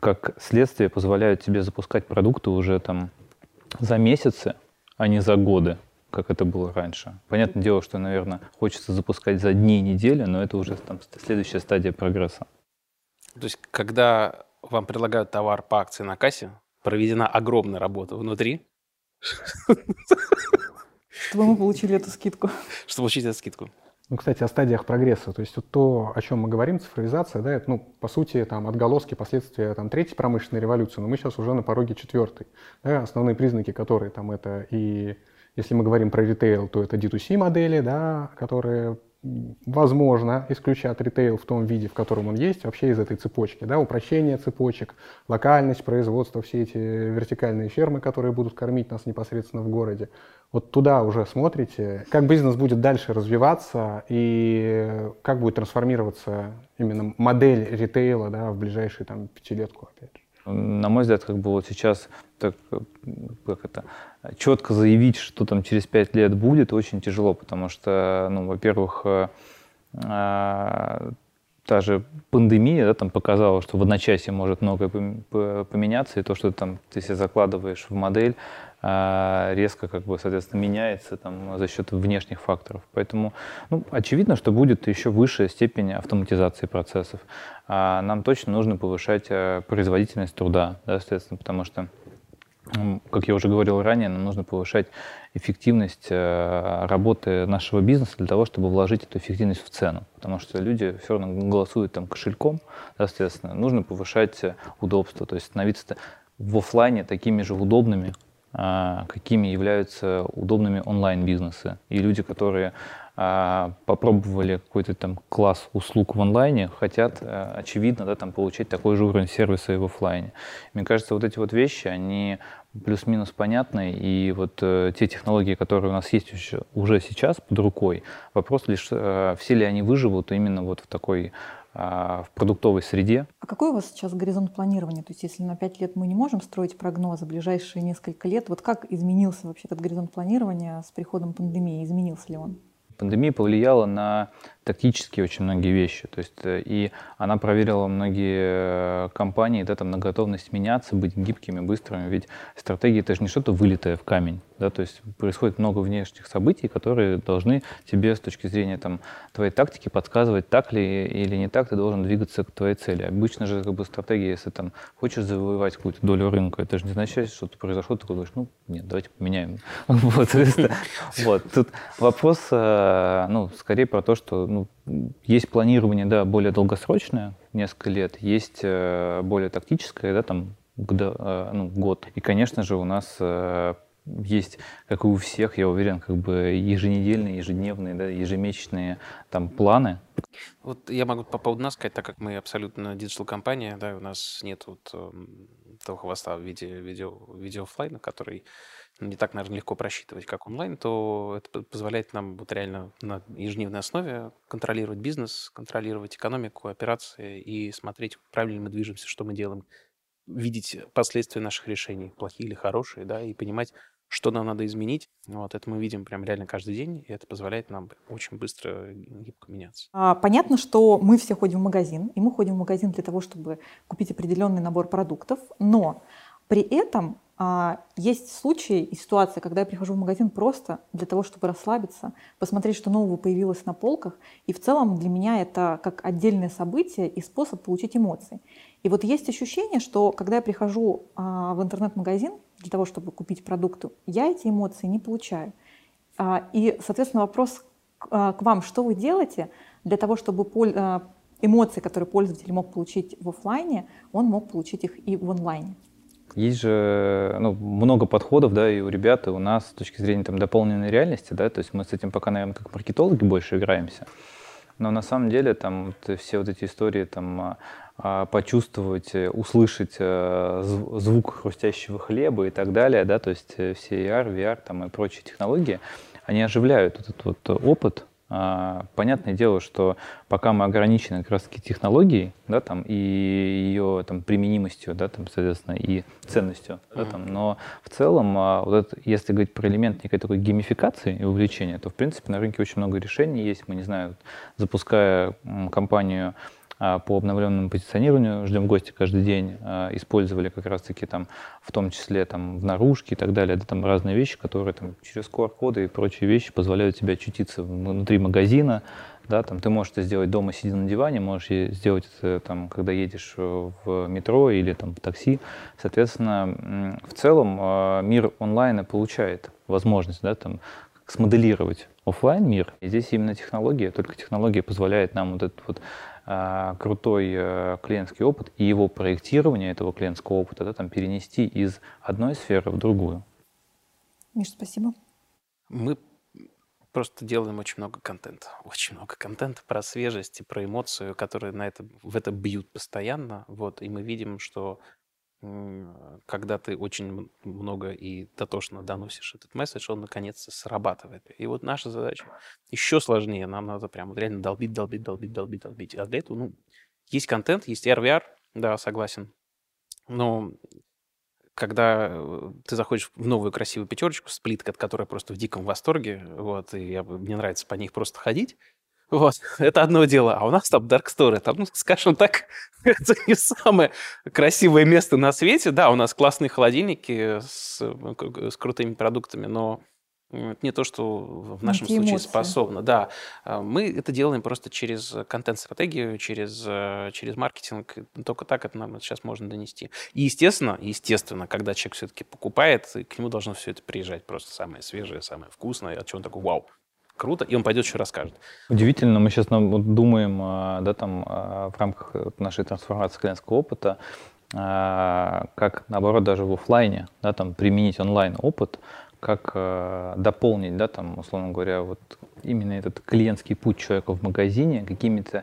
как следствие позволяют тебе запускать продукты уже там за месяцы, а не за годы, как это было раньше. Понятное дело, что, наверное, хочется запускать за дни, недели, но это уже там следующая стадия прогресса. То есть, когда вам предлагают товар по акции на кассе, проведена огромная работа внутри, чтобы мы получили эту скидку. Чтобы получить эту скидку. Ну, кстати, о стадиях прогресса. То есть вот то, о чем мы говорим, цифровизация, да, это, ну, по сути, там, отголоски, последствия там, третьей промышленной революции, но мы сейчас уже на пороге четвертой. Да, основные признаки, которые там это и, если мы говорим про ритейл, то это D2C модели, да, которые возможно, исключат ритейл в том виде, в котором он есть, вообще из этой цепочки. Да, упрощение цепочек, локальность производства, все эти вертикальные фермы, которые будут кормить нас непосредственно в городе. Вот туда уже смотрите, как бизнес будет дальше развиваться и как будет трансформироваться именно модель ритейла да, в ближайшую там, пятилетку, опять же. На мой взгляд, как бы вот сейчас так, как это, четко заявить, что там через пять лет будет, очень тяжело, потому что, ну, во-первых, э, а, та же пандемия да, там показала, что в одночасье может многое поменяться, и то, что там ты себе закладываешь в модель, а, резко, как бы, соответственно, меняется там, за счет внешних факторов. Поэтому ну, очевидно, что будет еще высшая степень автоматизации процессов. А нам точно нужно повышать э, производительность труда, да, соответственно, потому что как я уже говорил ранее, нам нужно повышать эффективность э, работы нашего бизнеса для того, чтобы вложить эту эффективность в цену. Потому что люди все равно голосуют там кошельком, соответственно, нужно повышать удобство, то есть становиться в офлайне такими же удобными, а, какими являются удобными онлайн-бизнесы. И люди, которые попробовали какой-то там класс услуг в онлайне, хотят, э, очевидно, да, там получить такой же уровень сервиса и в офлайне. Мне кажется, вот эти вот вещи, они плюс-минус понятны, и вот э, те технологии, которые у нас есть еще, уже сейчас под рукой, вопрос лишь, э, все ли они выживут именно вот в такой а, в продуктовой среде. А какой у вас сейчас горизонт планирования? То есть если на 5 лет мы не можем строить прогнозы ближайшие несколько лет, вот как изменился вообще этот горизонт планирования с приходом пандемии? Изменился ли он? Пандемия повлияла на тактические очень многие вещи. То есть, э, и она проверила многие э, компании да, там, на готовность меняться, быть гибкими, быстрыми. Ведь стратегия это же не что-то вылитое в камень. Да? То есть происходит много внешних событий, которые должны тебе с точки зрения там, твоей тактики подсказывать, так ли или не так ты должен двигаться к твоей цели. Обычно же как бы, стратегия, если там хочешь завоевать какую-то долю рынка, это же не означает, что что-то произошло, ты говоришь, ну нет, давайте поменяем. Вот, тут вопрос, э, ну, скорее про то, что ну, есть планирование, да, более долгосрочное, несколько лет, есть э, более тактическое, да, там, года, ну, год. И, конечно же, у нас есть, как и у всех, я уверен, как бы еженедельные, ежедневные, да, ежемесячные там планы. Вот я могу по поводу нас сказать, так как мы абсолютно digital-компания, да, у нас нет вот э, того хвоста в виде видео, видео оффлайна, который не так, наверное, легко просчитывать, как онлайн, то это позволяет нам вот реально на ежедневной основе контролировать бизнес, контролировать экономику, операции и смотреть, правильно мы движемся, что мы делаем, видеть последствия наших решений, плохие или хорошие, да, и понимать, что нам надо изменить. Вот это мы видим прям реально каждый день, и это позволяет нам очень быстро гибко меняться. А, понятно, что мы все ходим в магазин, и мы ходим в магазин для того, чтобы купить определенный набор продуктов, но при этом есть случаи и ситуации, когда я прихожу в магазин просто для того, чтобы расслабиться, посмотреть, что нового появилось на полках. И в целом для меня это как отдельное событие и способ получить эмоции. И вот есть ощущение, что когда я прихожу а, в интернет-магазин для того, чтобы купить продукты, я эти эмоции не получаю. А, и, соответственно, вопрос к вам, что вы делаете для того, чтобы эмоции, которые пользователь мог получить в офлайне, он мог получить их и в онлайне. Есть же ну, много подходов, да, и у ребят, и у нас с точки зрения там, дополненной реальности, да, то есть мы с этим пока, наверное, как маркетологи больше играемся. Но на самом деле там вот, все вот эти истории там а, а, почувствовать, услышать а, звук хрустящего хлеба и так далее, да, то есть э, все AR, VR там и прочие технологии, они оживляют этот вот опыт, понятное дело, что пока мы ограничены как раз таки технологией, да, там, и ее там, применимостью, да, там, соответственно, и ценностью, да, там, но в целом, а, вот это, если говорить про элемент некой такой геймификации и увлечения, то, в принципе, на рынке очень много решений есть. Мы, не знаю, запуская компанию а, по обновленному позиционированию, ждем гостя каждый день, а, использовали как раз-таки там, в том числе там в наружке и так далее, да, там разные вещи, которые там через QR-коды и прочие вещи позволяют тебе очутиться внутри магазина, да, там ты можешь это сделать дома, сидя на диване, можешь сделать это там, когда едешь в метро или там в такси. Соответственно, в целом а, мир онлайна получает возможность, да, там, смоделировать офлайн мир. И здесь именно технология, только технология позволяет нам вот этот вот а, крутой э, клиентский опыт и его проектирование этого клиентского опыта да, там, перенести из одной сферы в другую. Миш, спасибо. Мы просто делаем очень много контента. Очень много контента про свежесть и про эмоцию, которые на это, в это бьют постоянно. Вот, и мы видим, что когда ты очень много и дотошно доносишь этот месседж, он наконец-то срабатывает. И вот наша задача еще сложнее. Нам надо прям реально долбить, долбить, долбить, долбить, долбить. А для этого, ну, есть контент, есть RVR, да, согласен. Но когда э, ты заходишь в новую красивую пятерочку, сплит, от которой просто в диком восторге, вот, и я, мне нравится по них просто ходить, вот, это одно дело. А у нас там Dark Story, там, ну, скажем так, это не самое красивое место на свете. Да, у нас классные холодильники с, с крутыми продуктами, но это не то, что в нашем Эти случае способно. Да, а, мы это делаем просто через контент-стратегию, через, э, через маркетинг. Только так это нам сейчас можно донести. И естественно, естественно, когда человек все-таки покупает, к нему должно все это приезжать просто самое свежее, самое вкусное. От чего он такой, вау, круто, и он пойдет еще расскажет. Удивительно, мы сейчас думаем, а, да, там, а, в рамках нашей трансформации клиентского опыта, а, как, наоборот, даже в офлайне, да, там, применить онлайн-опыт, как дополнить, да, там, условно говоря, вот именно этот клиентский путь человека в магазине какими-то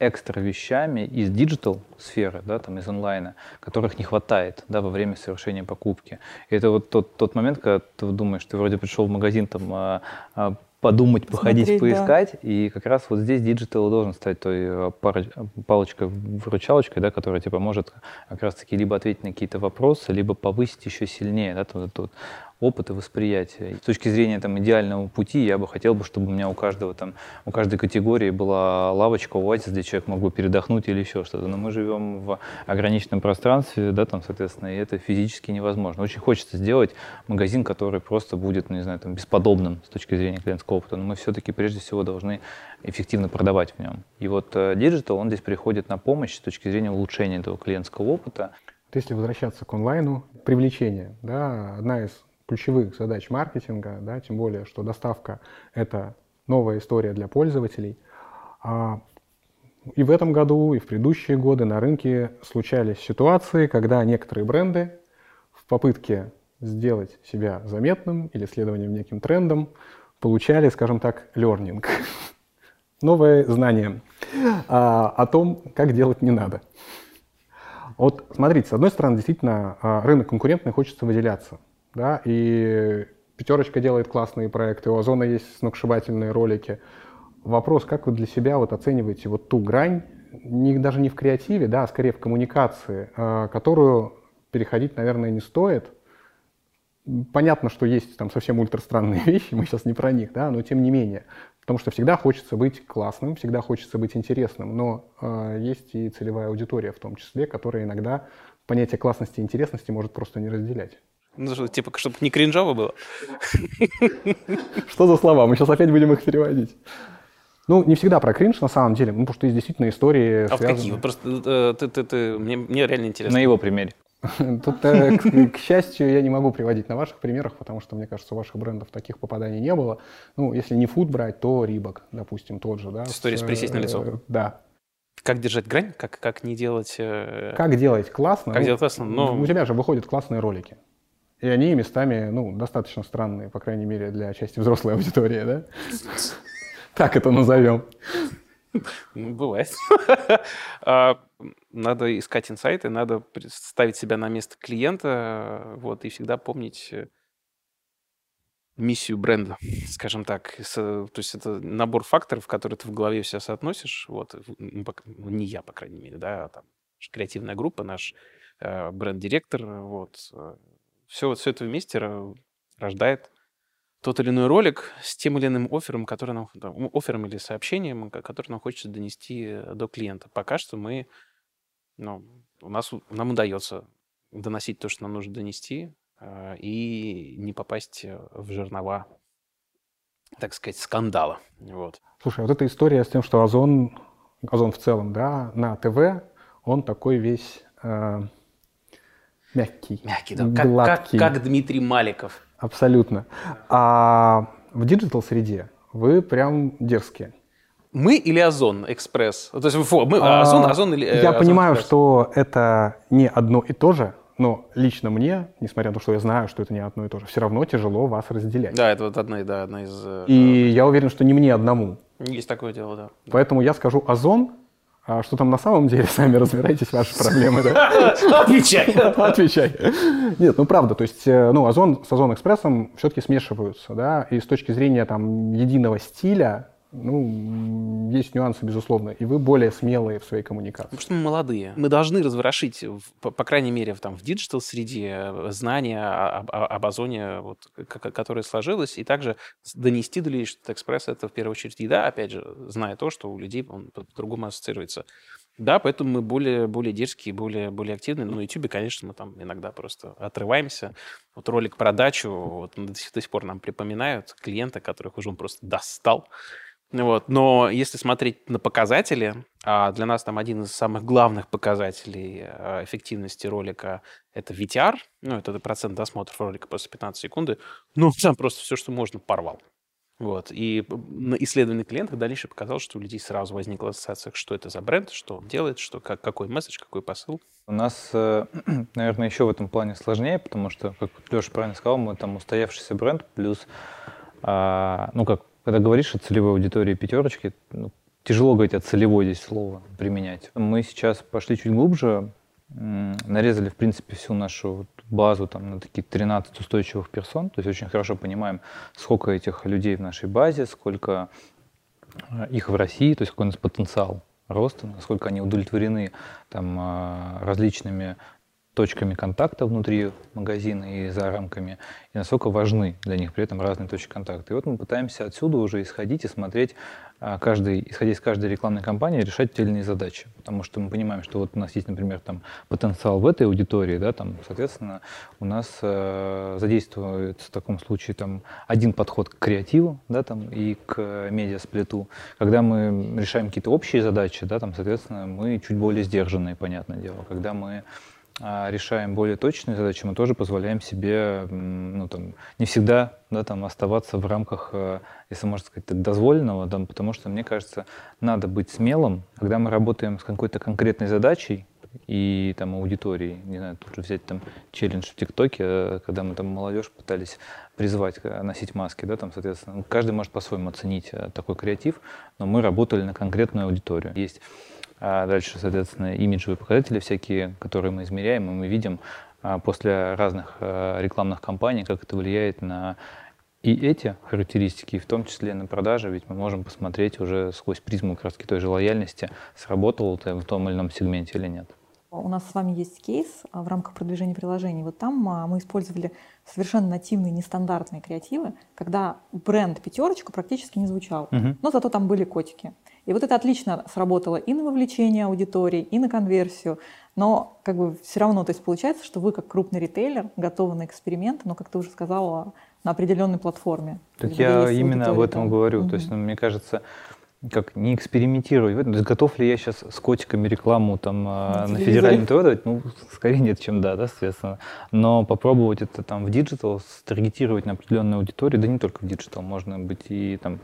экстра вещами из digital сферы, да, там из онлайна, которых не хватает, да, во время совершения покупки. И это вот тот, тот момент, когда ты думаешь, ты вроде пришел в магазин, там, подумать, походить, Смотреть, поискать. Да. И как раз вот здесь digital должен стать той э, палочкой-выручалочкой, да, которая типа может как раз-таки либо ответить на какие-то вопросы, либо повысить еще сильнее да, вот, вот, опыт и восприятие. С точки зрения там, идеального пути я бы хотел, бы, чтобы у меня у каждого там, у каждой категории была лавочка, оазис, где человек мог бы передохнуть или еще что-то. Но мы живем в ограниченном пространстве, да, там, соответственно, и это физически невозможно. Очень хочется сделать магазин, который просто будет, ну, не знаю, там, бесподобным с точки зрения клиентского опыта, но мы все-таки прежде всего должны эффективно продавать в нем. И вот digital, он здесь приходит на помощь с точки зрения улучшения этого клиентского опыта. Если возвращаться к онлайну, привлечение, да, одна из ключевых задач маркетинга, да, тем более, что доставка — это новая история для пользователей. А и в этом году, и в предыдущие годы на рынке случались ситуации, когда некоторые бренды в попытке сделать себя заметным или следованием неким трендом получали, скажем так, learning, новое знание а, о том, как делать не надо. Вот смотрите, с одной стороны, действительно, а, рынок конкурентный, хочется выделяться. Да, и пятерочка делает классные проекты, у Озона есть сногсшибательные ролики. Вопрос, как вы для себя вот оцениваете вот ту грань, не, даже не в креативе, да, а скорее в коммуникации, э, которую переходить, наверное, не стоит. Понятно, что есть там совсем ультрастранные вещи, мы сейчас не про них, да, но тем не менее. Потому что всегда хочется быть классным, всегда хочется быть интересным, но э, есть и целевая аудитория в том числе, которая иногда понятие классности и интересности может просто не разделять. Ну, что, типа, чтобы не кринжово было. Что за слова? Мы сейчас опять будем их переводить. Ну, не всегда про кринж, на самом деле, ну, потому что есть действительно истории, А вот какие? Просто э, ты, ты, ты, мне, мне реально интересно. На его примере. Тут, э, к, к счастью, я не могу приводить на ваших примерах, потому что, мне кажется, у ваших брендов таких попаданий не было. Ну, если не фуд брать, то Рибок, допустим, тот же, да. История с «Присесть на лицо». э, Да. Как держать грань? Как, как не делать... э, Как делать классно? Как Ну, делать классно? Но- У тебя же выходят классные ролики. И они местами, ну, достаточно странные, по крайней мере, для части взрослой аудитории, да? Так это назовем. Ну, Бывает. А, Надо искать инсайты, надо ставить себя на место клиента, э, вот, и всегда помнить э, миссию бренда, скажем так. Э, То есть это набор факторов, которые ты в голове все соотносишь. Вот, ну, ну, не я, по крайней мере, да, а там креативная группа, наш э, бренд-директор, вот. Все, все это вместе ро- рождает тот или иной ролик с тем или иным оффером, который нам, да, м, оффером или сообщением, ко- который нам хочется донести э, до клиента. Пока что мы, ну, у нас, нам удается доносить то, что нам нужно донести, э, и не попасть э, в жернова, так сказать, скандала. Вот. Слушай, вот эта история с тем, что Озон, Озон в целом, да, на ТВ, он такой весь э, мягкий, Мягкий, да. Как, как, гладкий. как Дмитрий Маликов. Абсолютно. А в digital-среде вы прям дерзкие. Мы или Озон Экспресс? То есть, фу, мы, А, Озон, Озон или... э, Я Озон понимаю, Экспресс? что это не одно и то же, но лично мне, несмотря на то, что я знаю, что это не одно и то же, все равно тяжело вас разделять. Да, это вот одна, да, одна из... э, И я уверен, что не мне одному. Есть такое дело, да. Поэтому я скажу Озон, а что там на самом деле, сами разбирайтесь, ваши проблемы. да? Отвечай. Отвечай. Нет, ну правда, то есть, э, ну, Озон с Озон Экспрессом все-таки смешиваются, да, и с точки зрения там единого стиля, ну, есть нюансы, безусловно, и вы более смелые в своей коммуникации. Потому что мы молодые. Мы должны разворошить, по, по крайней мере, в, там, в digital-среде э, знания об, об озоне, вот, которое сложилось, и также донести до людей, что экспресс — это в первую очередь еда, опять же, зная то, что у людей он по- по-другому ассоциируется. Да, поэтому мы более, более дерзкие, более, более активные. Но на YouTube, конечно, мы там иногда просто отрываемся. Вот ролик про дачу, вот, до, сих, до сих пор нам припоминают клиента, которых уже он просто достал. Вот. Но если смотреть на показатели, а для нас там один из самых главных показателей а, эффективности ролика — это VTR, ну, это процент досмотров ролика после 15 секунды, ну, там просто все, что можно, порвал. Вот. И на исследовании клиентов дальше показал, что у людей сразу возникла ассоциация, что это за бренд, что он делает, что, как, какой месседж, какой посыл. У нас, э, наверное, еще в этом плане сложнее, потому что, как Леша правильно сказал, мы там устоявшийся бренд, плюс, а, ну как, когда говоришь о целевой аудитории пятерочки, ну, тяжело говорить о целевой здесь слово применять. Мы сейчас пошли чуть глубже, нарезали, в принципе, всю нашу базу там, на такие 13 устойчивых персон, то есть очень хорошо понимаем, сколько этих людей в нашей базе, сколько э, их в России, то есть какой у нас потенциал роста, насколько они удовлетворены там, а, различными точками контакта внутри магазина и за рамками, и насколько важны для них при этом разные точки контакта. И вот мы пытаемся отсюда уже исходить и смотреть, а, каждый, исходя из каждой рекламной кампании, решать иные задачи. Потому что мы понимаем, что вот у нас есть, например, там, потенциал в этой аудитории, да, там, соответственно, у нас э, задействуется в таком случае там, один подход к креативу да, там, и к медиасплиту. Когда мы решаем какие-то общие задачи, да, там, соответственно, мы чуть более сдержанные, понятное дело. Когда мы решаем более точные задачи, мы тоже позволяем себе, ну, там, не всегда, да, там, оставаться в рамках, э, если можно сказать, дозволенного, да, потому что, мне кажется, надо быть смелым, когда мы работаем с какой-то конкретной задачей, и там аудитории, не знаю, тут же взять там челлендж в ТикТоке, э, когда мы там молодежь пытались призвать э, носить маски, да, там, соответственно, каждый может по-своему оценить такой креатив, но мы работали на конкретную аудиторию. Есть а дальше, соответственно, имиджевые показатели всякие, которые мы измеряем, и мы видим, а, после разных а, рекламных кампаний, как это влияет на и эти характеристики, в том числе на продажи, ведь мы можем посмотреть уже сквозь призму как раз той же лояльности, сработало это в том или ином сегменте или нет. У нас с вами есть кейс в рамках продвижения приложений. Вот там мы использовали совершенно нативные, нестандартные креативы, когда бренд «пятерочка» практически не звучал, угу. но зато там были котики. И вот это отлично сработало и на вовлечение аудитории, и на конверсию. Но как бы все равно, то есть получается, что вы как крупный ритейлер готовы на эксперимент, но, как ты уже сказала, на определенной платформе. Так я именно об этом там. говорю. Угу. То есть, ну, мне кажется, как не экспериментировать. То есть, готов ли я сейчас с котиками рекламу там на, на федеральном ТВ давать? Ну, скорее нет, чем да, да, соответственно. Но попробовать это там в digital, старгетировать на определенную аудиторию, да не только в digital, можно быть и там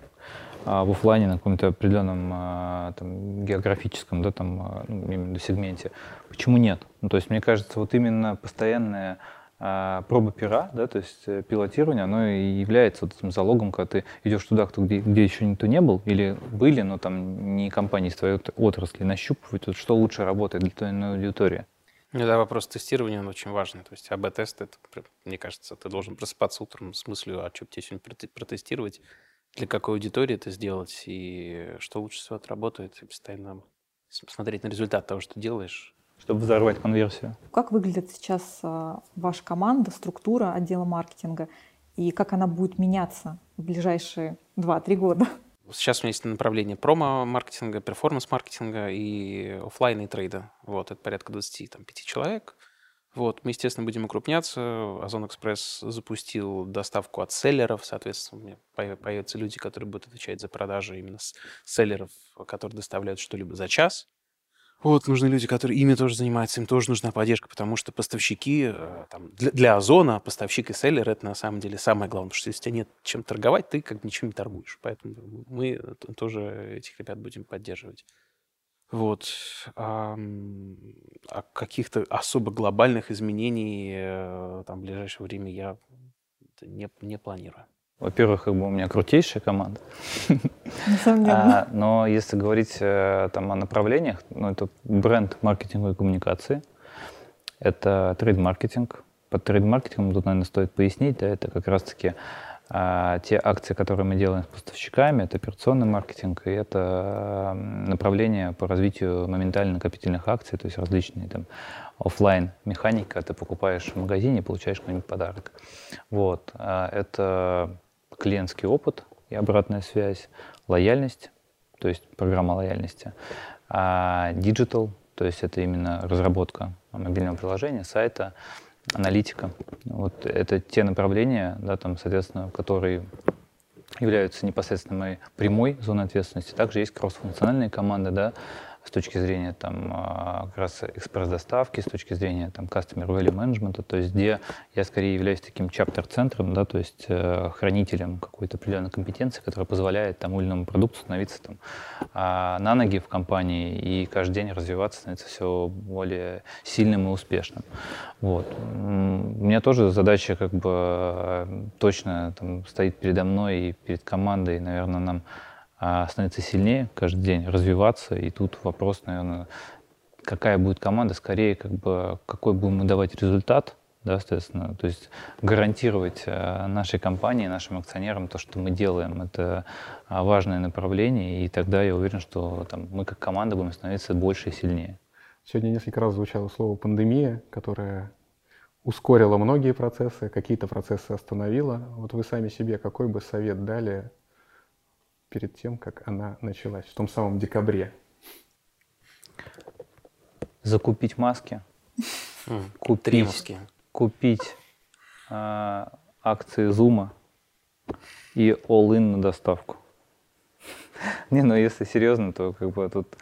в офлайне на каком-то определенном а, там, географическом да, там, а, ну, именно сегменте. Почему нет? Ну, то есть, мне кажется, вот именно постоянная проба пера, да, то есть э, пилотирование, оно и является вот этим залогом, когда ты идешь туда, где, где еще никто не был, или были, но там не компании из твоей отрасли, нащупывать, вот, что лучше работает для твоей аудитории. Ну да, вопрос тестирования, он очень важный. То есть АБ-тест, это, мне кажется, ты должен просыпаться утром с мыслью, а что тебе сегодня протестировать, для какой аудитории это сделать и что лучше всего отработает, и постоянно смотреть на результат того, что делаешь. Чтобы взорвать конверсию. Как выглядит сейчас а, ваша команда, структура отдела маркетинга, и как она будет меняться в ближайшие 2-3 года? Сейчас у меня есть направление промо-маркетинга, перформанс-маркетинга и офлайна и трейда. Вот, это порядка 25 человек. Вот, мы, естественно, будем укрупняться. Озон Экспресс запустил доставку от селлеров, соответственно, у меня появятся люди, которые будут отвечать за продажи именно с селлеров, которые доставляют что-либо за час. Вот, нужны люди, которые ими тоже занимаются, им тоже нужна поддержка, потому что поставщики, э, там, для, для Озона поставщик и селлер — это на самом деле самое главное, потому что если у тебя нет чем торговать, ты как бы ничем не торгуешь. Поэтому мы тоже этих ребят будем поддерживать. Вот. А, а каких-то особо глобальных изменений э, там, в ближайшее время я не, не планирую. Во-первых, как бы у меня крутейшая команда. А, но если говорить э, там, о направлениях, ну, это бренд маркетинга и коммуникации, это трейд-маркетинг. Под трейд-маркетингом тут, наверное, стоит пояснить, да, это как раз-таки а те акции, которые мы делаем с поставщиками, это операционный маркетинг, и это направление по развитию моментально накопительных акций, то есть различные там офлайн механика, ты покупаешь в магазине получаешь какой-нибудь подарок. Вот. А это клиентский опыт и обратная связь, лояльность, то есть программа лояльности, а digital, то есть это именно разработка мобильного приложения, сайта, аналитика. Вот это те направления, да, там, соответственно, которые являются непосредственно моей прямой зоной ответственности. Также есть кроссфункциональные команды, да, с точки зрения там, а, как раз экспресс-доставки, с точки зрения там, customer value management, то есть где я скорее являюсь таким чаптер-центром, да, то есть э, хранителем какой-то определенной компетенции, которая позволяет тому или иному продукту становиться там, а, на ноги в компании и каждый день развиваться, становиться все более сильным и успешным. Вот. У меня тоже задача как бы точно там, стоит передо мной и перед командой, наверное, нам становиться сильнее каждый день, развиваться. И тут вопрос, наверное, какая будет команда, скорее, как бы, какой будем мы давать результат, да, соответственно, то есть гарантировать э, нашей компании, нашим акционерам то, что мы делаем, это а, важное направление, и тогда я уверен, что там, мы как команда будем становиться больше и сильнее. Сегодня несколько раз звучало слово «пандемия», которая ускорила многие процессы, какие-то процессы остановила. Вот вы сами себе какой бы совет дали перед тем, как она началась, в том самом декабре? Закупить маски. Купить, купить э, акции Зума и all-in на доставку. Не, ну если серьезно, то как бы тут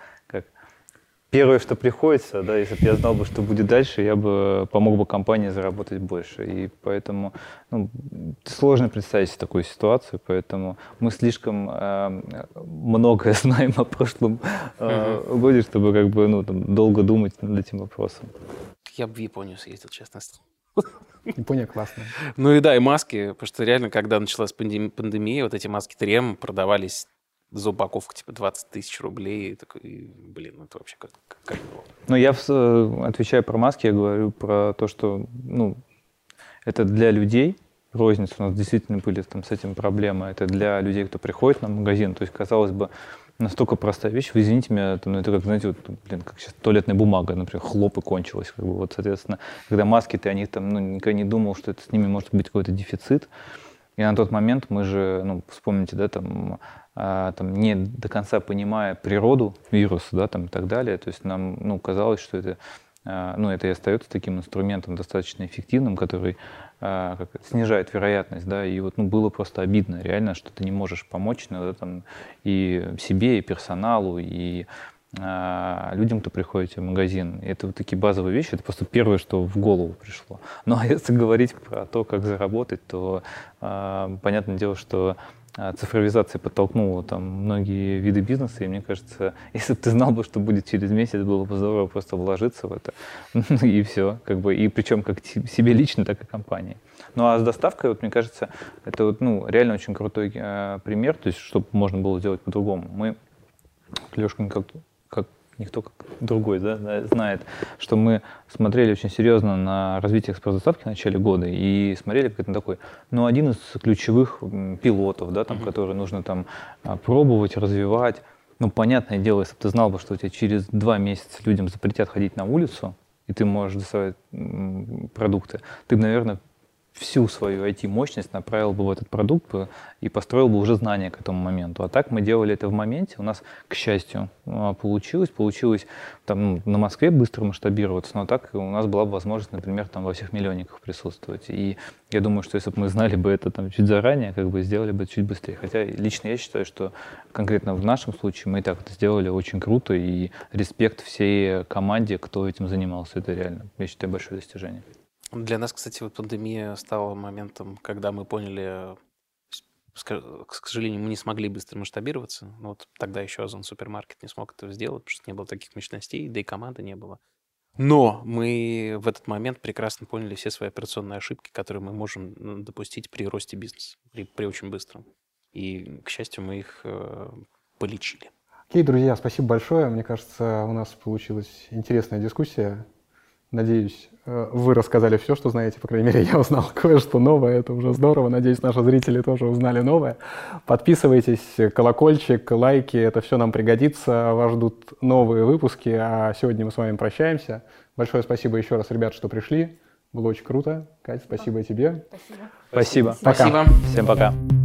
первое, что приходится, да, если бы я знал бы, что будет дальше, я бы помог бы компании заработать больше. И поэтому ну, сложно представить себе такую ситуацию, поэтому мы слишком э, многое знаем о прошлом э, годе, чтобы как бы ну, там, долго думать над этим вопросом. Я бы в Японию съездил, честно. Япония классная. Ну и да, и маски, потому что реально, когда началась пандемия, вот эти маски 3 продавались за упаковку типа 20 тысяч рублей. И такой, блин, это вообще как, как. Ну, я э, отвечаю про маски, я говорю про то, что, ну, это для людей, розница, у нас действительно были там с этим проблемы, это для людей, кто приходит на магазин, то есть, казалось бы, настолько простая вещь, вы извините меня, ну, это как, знаете, вот, блин, как сейчас туалетная бумага, например, хлоп и кончилась, как бы, вот, соответственно, когда маски, ты о них там, ну, никогда не думал, что это с ними может быть какой-то дефицит, и на тот момент мы же, ну, вспомните, да, там, там, не до конца понимая природу вируса, да, там, и так далее, то есть нам, ну, казалось, что это, а, ну, это и остается таким инструментом достаточно эффективным, который а, как, снижает вероятность, да, и вот, ну, было просто обидно, реально, что ты не можешь помочь, да, там, и себе, и персоналу, и а, людям, кто приходит в магазин. Это вот такие базовые вещи, это просто первое, что в голову пришло. Ну а если говорить про то, как заработать, то э, понятное дело, что цифровизация подтолкнула там многие виды бизнеса, и мне кажется, если бы ты знал бы, что будет через месяц, было бы здорово просто вложиться в это, и все, как бы, и причем как себе лично, так и компании. Ну а с доставкой, вот мне кажется, это вот, ну, реально очень крутой э, пример, то есть, чтобы можно было сделать по-другому. Мы, Лешка, как никто как другой да, знает, что мы смотрели очень серьезно на развитие экспресс-доставки в начале года и смотрели как это такой, ну, один из ключевых пилотов, да, там, mm-hmm. который нужно там а, пробовать, развивать. Ну, понятное дело, если бы ты знал бы, что у тебя через два месяца людям запретят ходить на улицу, и ты можешь доставать продукты, ты бы, наверное, всю свою IT-мощность направил бы в этот продукт и построил бы уже знания к этому моменту. А так мы делали это в моменте. У нас, к счастью, а, получилось. Получилось там, ну, на Москве быстро масштабироваться, но так у нас была бы возможность, например, там, во всех миллионниках присутствовать. И я думаю, что если бы мы знали бы это там, чуть заранее, как бы сделали бы чуть быстрее. Хотя лично я считаю, что конкретно в нашем случае мы и так это сделали очень круто, и респект всей команде, кто этим занимался. Это реально, я считаю, большое достижение. Для нас, кстати, вот пандемия стала моментом, когда мы поняли, к сожалению, мы не смогли быстро масштабироваться. Но вот тогда еще Озон Супермаркет не смог это сделать, потому что не было таких мощностей, да и команды не было. Но мы в этот момент прекрасно поняли все свои операционные ошибки, которые мы можем допустить при росте бизнеса, при, при очень быстром. И, к счастью, мы их э, полечили. Окей, друзья, спасибо большое. Мне кажется, у нас получилась интересная дискуссия. Надеюсь, э, вы рассказали все, что знаете. По крайней мере, я узнал кое-что новое. Это уже здорово. Надеюсь, наши зрители тоже узнали новое. Подписывайтесь, колокольчик, лайки. Это все нам пригодится. Вас ждут новые выпуски. А сегодня мы с вами прощаемся. Большое спасибо еще раз, ребят, что пришли. Было очень круто. Кать, спасибо и тебе. Спасибо. Спасибо. Пока. Спасибо. Всем пока.